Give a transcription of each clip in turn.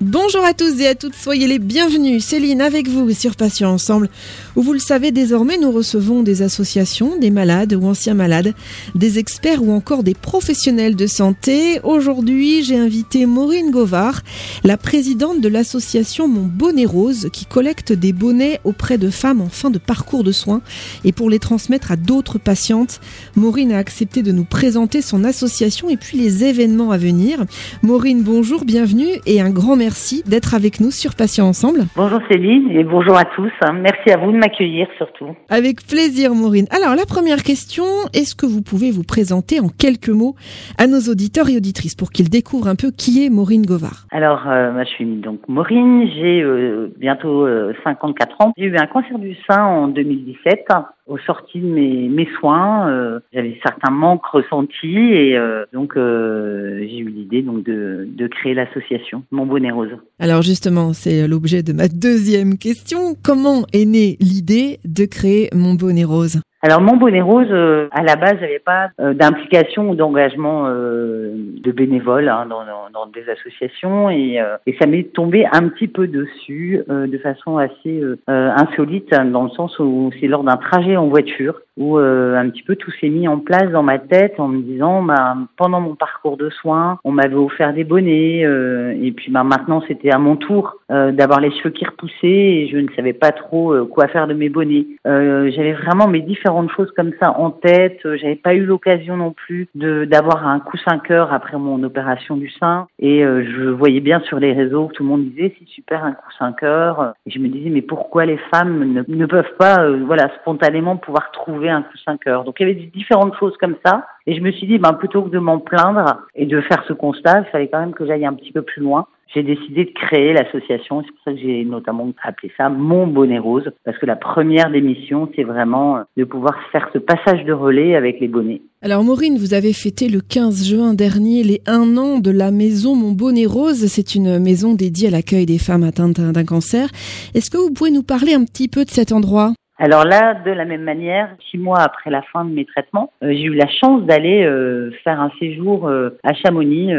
Bonjour à tous et à toutes, soyez les bienvenus. Céline avec vous sur Patients Ensemble, où vous le savez désormais, nous recevons des associations, des malades ou anciens malades, des experts ou encore des professionnels de santé. Aujourd'hui, j'ai invité Maureen Govard, la présidente de l'association Mon Bonnet Rose, qui collecte des bonnets auprès de femmes en fin de parcours de soins et pour les transmettre à d'autres patientes. Maureen a accepté de nous présenter son association et puis les événements à venir. Maureen, bonjour, bienvenue et un grand merci merci d'être avec nous sur Patients Ensemble. Bonjour Céline et bonjour à tous. Merci à vous de m'accueillir surtout. Avec plaisir Maureen. Alors la première question, est-ce que vous pouvez vous présenter en quelques mots à nos auditeurs et auditrices pour qu'ils découvrent un peu qui est Maureen Govard? Alors euh, je suis donc Maureen, j'ai euh, bientôt 54 euh, ans. J'ai eu un cancer du sein en 2017 au sorti de mes, soins, euh, j'avais certains manques ressentis et euh, donc euh, j'ai eu l'idée donc de, de créer l'association Mon Bonnet Rose. Alors justement, c'est l'objet de ma deuxième question. Comment est née l'idée de créer Mon Bonnet Rose? Alors mon bonnet rose, euh, à la base, j'avais pas euh, d'implication ou d'engagement euh, de bénévole hein, dans, des associations et, ça m'est tombé un petit peu dessus de façon assez insolite dans le sens où c'est lors d'un trajet en voiture où un petit peu tout s'est mis en place dans ma tête en me disant bah, pendant mon parcours de soins, on m'avait offert des bonnets et puis bah, maintenant c'était à mon tour d'avoir les cheveux qui repoussaient et je ne savais pas trop quoi faire de mes bonnets. j'avais vraiment mes différents de choses comme ça en tête. Euh, j'avais pas eu l'occasion non plus de d'avoir un coussin cœur après mon opération du sein. Et euh, je voyais bien sur les réseaux tout le monde disait c'est super un coussin cœur. Et je me disais mais pourquoi les femmes ne, ne peuvent pas euh, voilà spontanément pouvoir trouver un coussin cœur. Donc il y avait différentes choses comme ça. Et je me suis dit ben plutôt que de m'en plaindre et de faire ce constat, il fallait quand même que j'aille un petit peu plus loin j'ai décidé de créer l'association. C'est pour ça que j'ai notamment appelé ça Mon Bonnet Rose, parce que la première des missions, c'est vraiment de pouvoir faire ce passage de relais avec les bonnets. Alors Maureen, vous avez fêté le 15 juin dernier les un an de la maison Mon Bonnet Rose. C'est une maison dédiée à l'accueil des femmes atteintes d'un cancer. Est-ce que vous pouvez nous parler un petit peu de cet endroit? Alors là, de la même manière, six mois après la fin de mes traitements, euh, j'ai eu la chance d'aller euh, faire un séjour euh, à Chamonix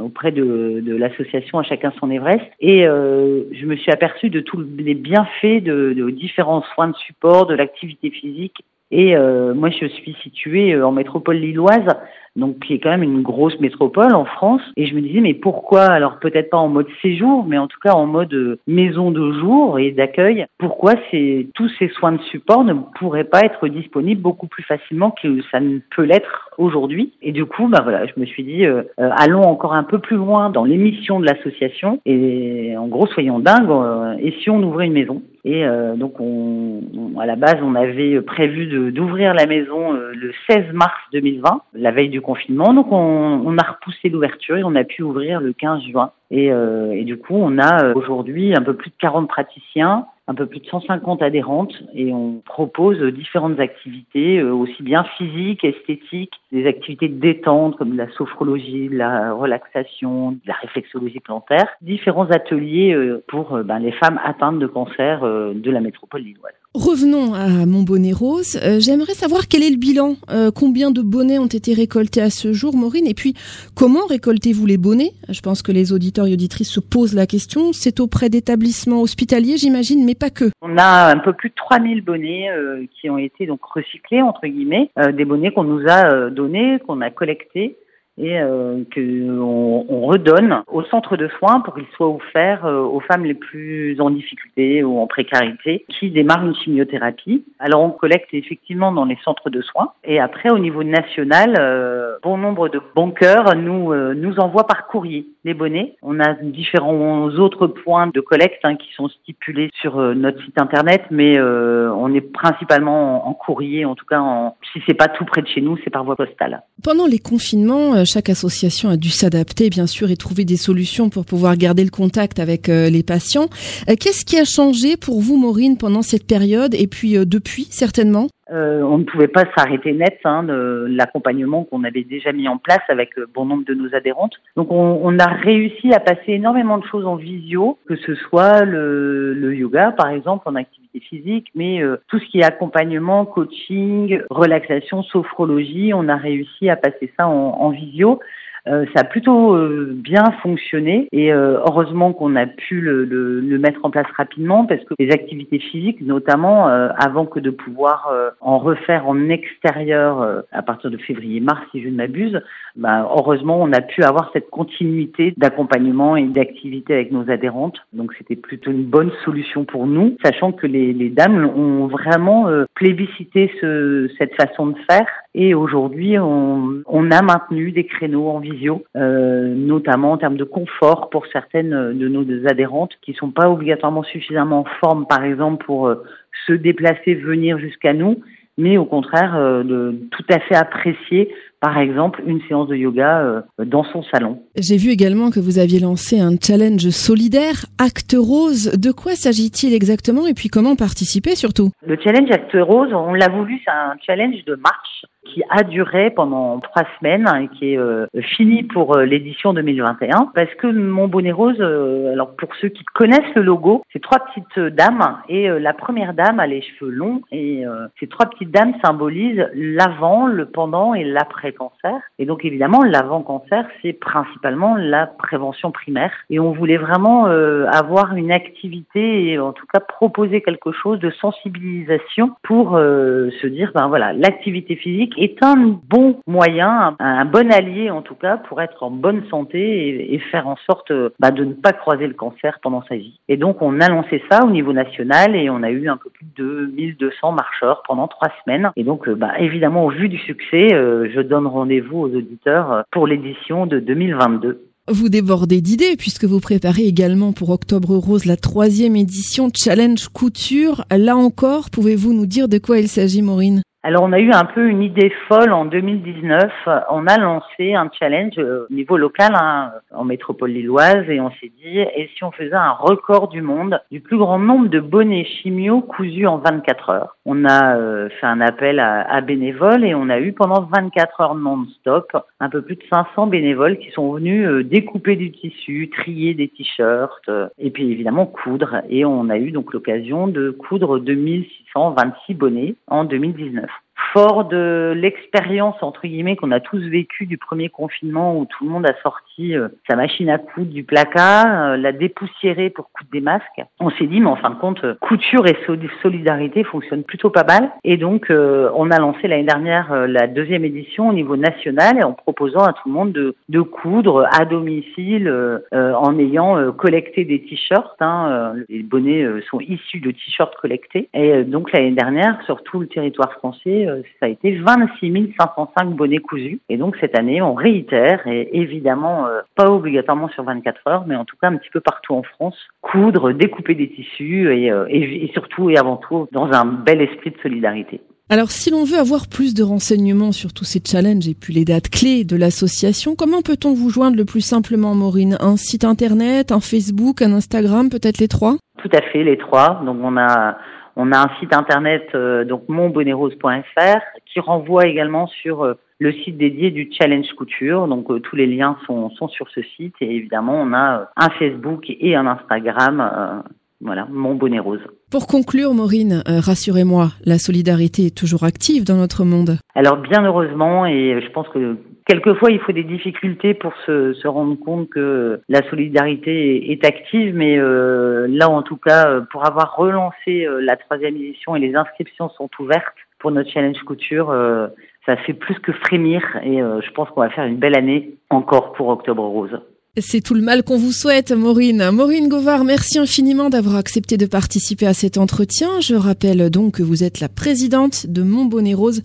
auprès de, de l'association À chacun son Everest. Et je me suis aperçue de tous les bienfaits de, de différents soins de support, de l'activité physique. Et moi, je suis située en métropole lilloise, donc qui est quand même une grosse métropole en France. Et je me disais, mais pourquoi, alors peut-être pas en mode séjour, mais en tout cas en mode euh, maison de jour et d'accueil, pourquoi c'est, tous ces soins de support ne pourraient pas être disponibles beaucoup plus facilement que ça ne peut l'être aujourd'hui Et du coup, bah voilà, je me suis dit, euh, euh, allons encore un peu plus loin dans l'émission de l'association et en gros, soyons dingues, et si on ouvrait une maison et euh, donc, on, à la base, on avait prévu d'ouvrir la maison euh, le 16 mars 2020, la veille du confinement. Donc, on, on a repoussé l'ouverture et on a pu ouvrir le 15 juin. Et, euh, et du coup, on a aujourd'hui un peu plus de 40 praticiens un peu plus de 150 adhérentes et on propose différentes activités, euh, aussi bien physiques, esthétiques, des activités de détente comme de la sophrologie, de la relaxation, de la réflexologie plantaire, différents ateliers euh, pour euh, ben, les femmes atteintes de cancer de la métropole lilloise. Revenons à mon bonnet rose. J'aimerais savoir quel est le bilan. combien de bonnets ont été récoltés à ce jour, Maureen? Et puis, comment récoltez-vous les bonnets? Je pense que les auditeurs et auditrices se posent la question. C'est auprès d'établissements hospitaliers, j'imagine, mais pas que. On a un peu plus de 3000 bonnets euh, qui ont été donc recyclés entre guillemets, euh, des bonnets qu'on nous a euh, donnés, qu'on a collectés et euh, qu'on on redonne au centre de soins pour qu'il soit offert euh, aux femmes les plus en difficulté ou en précarité qui démarrent une chimiothérapie. Alors on collecte effectivement dans les centres de soins et après au niveau national, euh, bon nombre de bons cœurs nous nous envoient par courrier les bonnets. On a différents autres points de collecte hein, qui sont stipulés sur notre site internet, mais on est principalement en, en, courrier, en tout cas en, si c'est pas tout près de chez nous, c'est par voie postale. Pendant les confinements euh, chaque association a dû s'adapter, bien sûr, et trouver des solutions pour pouvoir garder le contact avec euh, les patients. Euh, qu'est-ce qui a changé pour vous, Maureen, pendant cette période et puis depuis, certainement? On ne pouvait pas s'arrêter net hein, l'accompagnement qu'on avait déjà mis en place avec bon nombre de nos adhérentes. Donc on, on, a réussi à passer énormément de choses en visio, que ce soit le, le yoga par exemple en activité physique, mais euh, tout ce qui est accompagnement, coaching, relaxation, sophrologie, on a réussi à passer ça en, en visio. Euh, ça a plutôt euh, bien fonctionné et euh, heureusement qu'on a pu le, le, le, mettre en place rapidement parce que les activités physiques, notamment avant que de pouvoir en refaire en extérieur à partir de février-mars, si je ne m'abuse, bah, heureusement on a pu avoir cette continuité d'accompagnement et d'activité avec nos adhérentes. Donc c'était plutôt une bonne solution pour nous, sachant que les, les dames ont vraiment plébiscité ce, cette façon de faire. Et aujourd'hui on, a maintenu des créneaux en vie euh, notamment en termes de confort pour certaines de nos adhérentes qui sont pas obligatoirement suffisamment en forme, par exemple, pour euh, se déplacer, venir jusqu'à nous, mais au contraire euh, de tout à fait apprécier par exemple une séance de yoga dans son salon. J'ai vu également que vous aviez lancé un challenge solidaire Acte Rose. De quoi s'agit-il exactement et puis comment participer surtout? Le challenge Acte Rose, on l'a voulu, c'est un challenge de marche qui a duré pendant trois semaines et qui est euh, fini pour euh, l'édition 2021 parce que mon bonnet rose, euh, alors pour ceux qui connaissent le logo, c'est trois petites dames et la première dame a les cheveux longs et ces trois petites dames symbolisent l'avant, le pendant et l'après cancer. Et donc évidemment l'avant cancer c'est principalement la prévention primaire et on voulait vraiment avoir une activité et en tout cas proposer quelque chose de sensibilisation pour se dire ben voilà l'activité physique est un bon moyen, un, bon allié en tout cas, pour être en bonne santé et, faire en sorte bah, de ne pas croiser le cancer pendant sa vie. Et donc on a lancé ça au niveau national et on a eu un peu plus de 1200 marcheurs pendant trois semaines. Et donc bah, évidemment au vu du succès, euh, je donne rendez-vous aux auditeurs pour l'édition de 2022. Vous débordez d'idées puisque vous préparez également pour Octobre Rose la troisième édition Challenge Couture. Là encore, pouvez-vous nous dire de quoi il s'agit, Maureen? Alors on a eu un peu une idée folle en 2019. On a lancé un challenge euh, au niveau local hein, en métropole lilloise et on s'est dit et si on faisait un record du monde du plus grand nombre de bonnets chimio cousus en 24 heures? On a euh, fait un appel à, bénévoles et on a eu pendant 24 heures non-stop un peu plus de 500 bénévoles qui sont venus euh, découper du tissu, trier des t-shirts et puis évidemment coudre et on a eu donc l'occasion de coudre 2626 bonnets en 2019 life. Fort de l'expérience entre guillemets qu'on a tous vécu du premier confinement où tout le monde a sorti euh, sa machine à coudre du placard, euh, l'a dépoussiérée pour coudre des masques, on s'est dit mais en fin de compte euh, couture et solidarité fonctionnent plutôt pas mal et donc on a lancé l'année dernière la deuxième édition au niveau national et en proposant à tout le monde de, coudre à domicile en ayant collecté des t-shirts. Hein, les bonnets sont issus de t-shirts collectés et donc l'année dernière sur tout le territoire français ça a été 26 505 bonnets cousus. Et donc cette année, on réitère, et évidemment euh, pas obligatoirement sur 24 heures, mais en tout cas un petit peu partout en France, coudre, découper des tissus euh, et, et surtout et avant tout dans un bel esprit de solidarité. Alors, si l'on veut avoir plus de renseignements sur tous ces challenges et puis les dates clés de l'association, comment peut-on vous joindre le plus simplement, Maureen? Un site internet, un Facebook, un Instagram, peut-être les trois? Tout à fait, les trois. Donc, on a on a un site internet, euh, donc monbonnerose.fr, qui renvoie également sur euh, le site dédié du Challenge Couture. Donc euh, tous les liens sont, sont, sur ce site et évidemment on a un Facebook et un Instagram. voilà, Mon Bonnet Rose. Pour conclure, Maureen, rassurez-moi, la solidarité est toujours active dans notre monde. Alors bien heureusement, et je pense que Quelquefois, il faut des difficultés pour se, se rendre compte que la solidarité est, active, mais euh, là, en tout cas, euh, pour avoir relancé euh, la troisième édition et les inscriptions sont ouvertes pour notre challenge couture, ça fait plus que frémir et je pense qu'on va faire une belle année encore pour Octobre Rose. C'est tout le mal qu'on vous souhaite, Maureen. Maureen Govard, merci infiniment d'avoir accepté de participer à cet entretien. Je rappelle donc que vous êtes la présidente de Mon Bonnet Rose,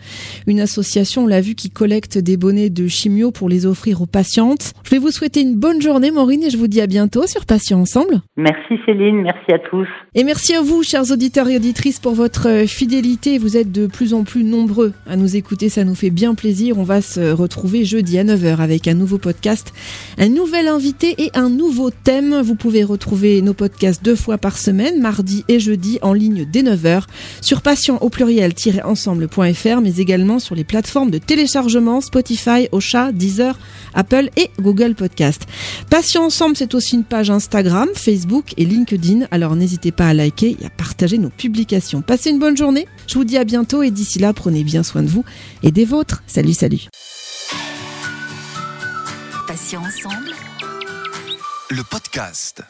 une association, on l'a vu, qui collecte des bonnets de chimio pour les offrir aux patientes. Je vais vous souhaiter une bonne journée, Maureen, et je vous dis à bientôt sur Patients Ensemble. Merci Céline, merci à tous. Et merci à vous, chers auditeurs et auditrices, pour votre fidélité. Vous êtes de plus en plus nombreux à nous écouter, ça nous fait bien plaisir. On va se retrouver jeudi à 9h avec un nouveau podcast, un nouvel invité et un nouveau thème. Vous pouvez retrouver nos podcasts deux fois par semaine, mardi et jeudi, en ligne dès 9h, sur passion au pluriel-ensemble.fr, mais également sur les plateformes de téléchargement Spotify, Ocha, Deezer, Apple et Google Podcast. Passion Ensemble, c'est aussi une page Instagram, Facebook et LinkedIn, alors n'hésitez pas à liker et à partager nos publications. Passez une bonne journée, je vous dis à bientôt et d'ici là, prenez bien soin de vous et des vôtres. Salut, salut. Le podcast.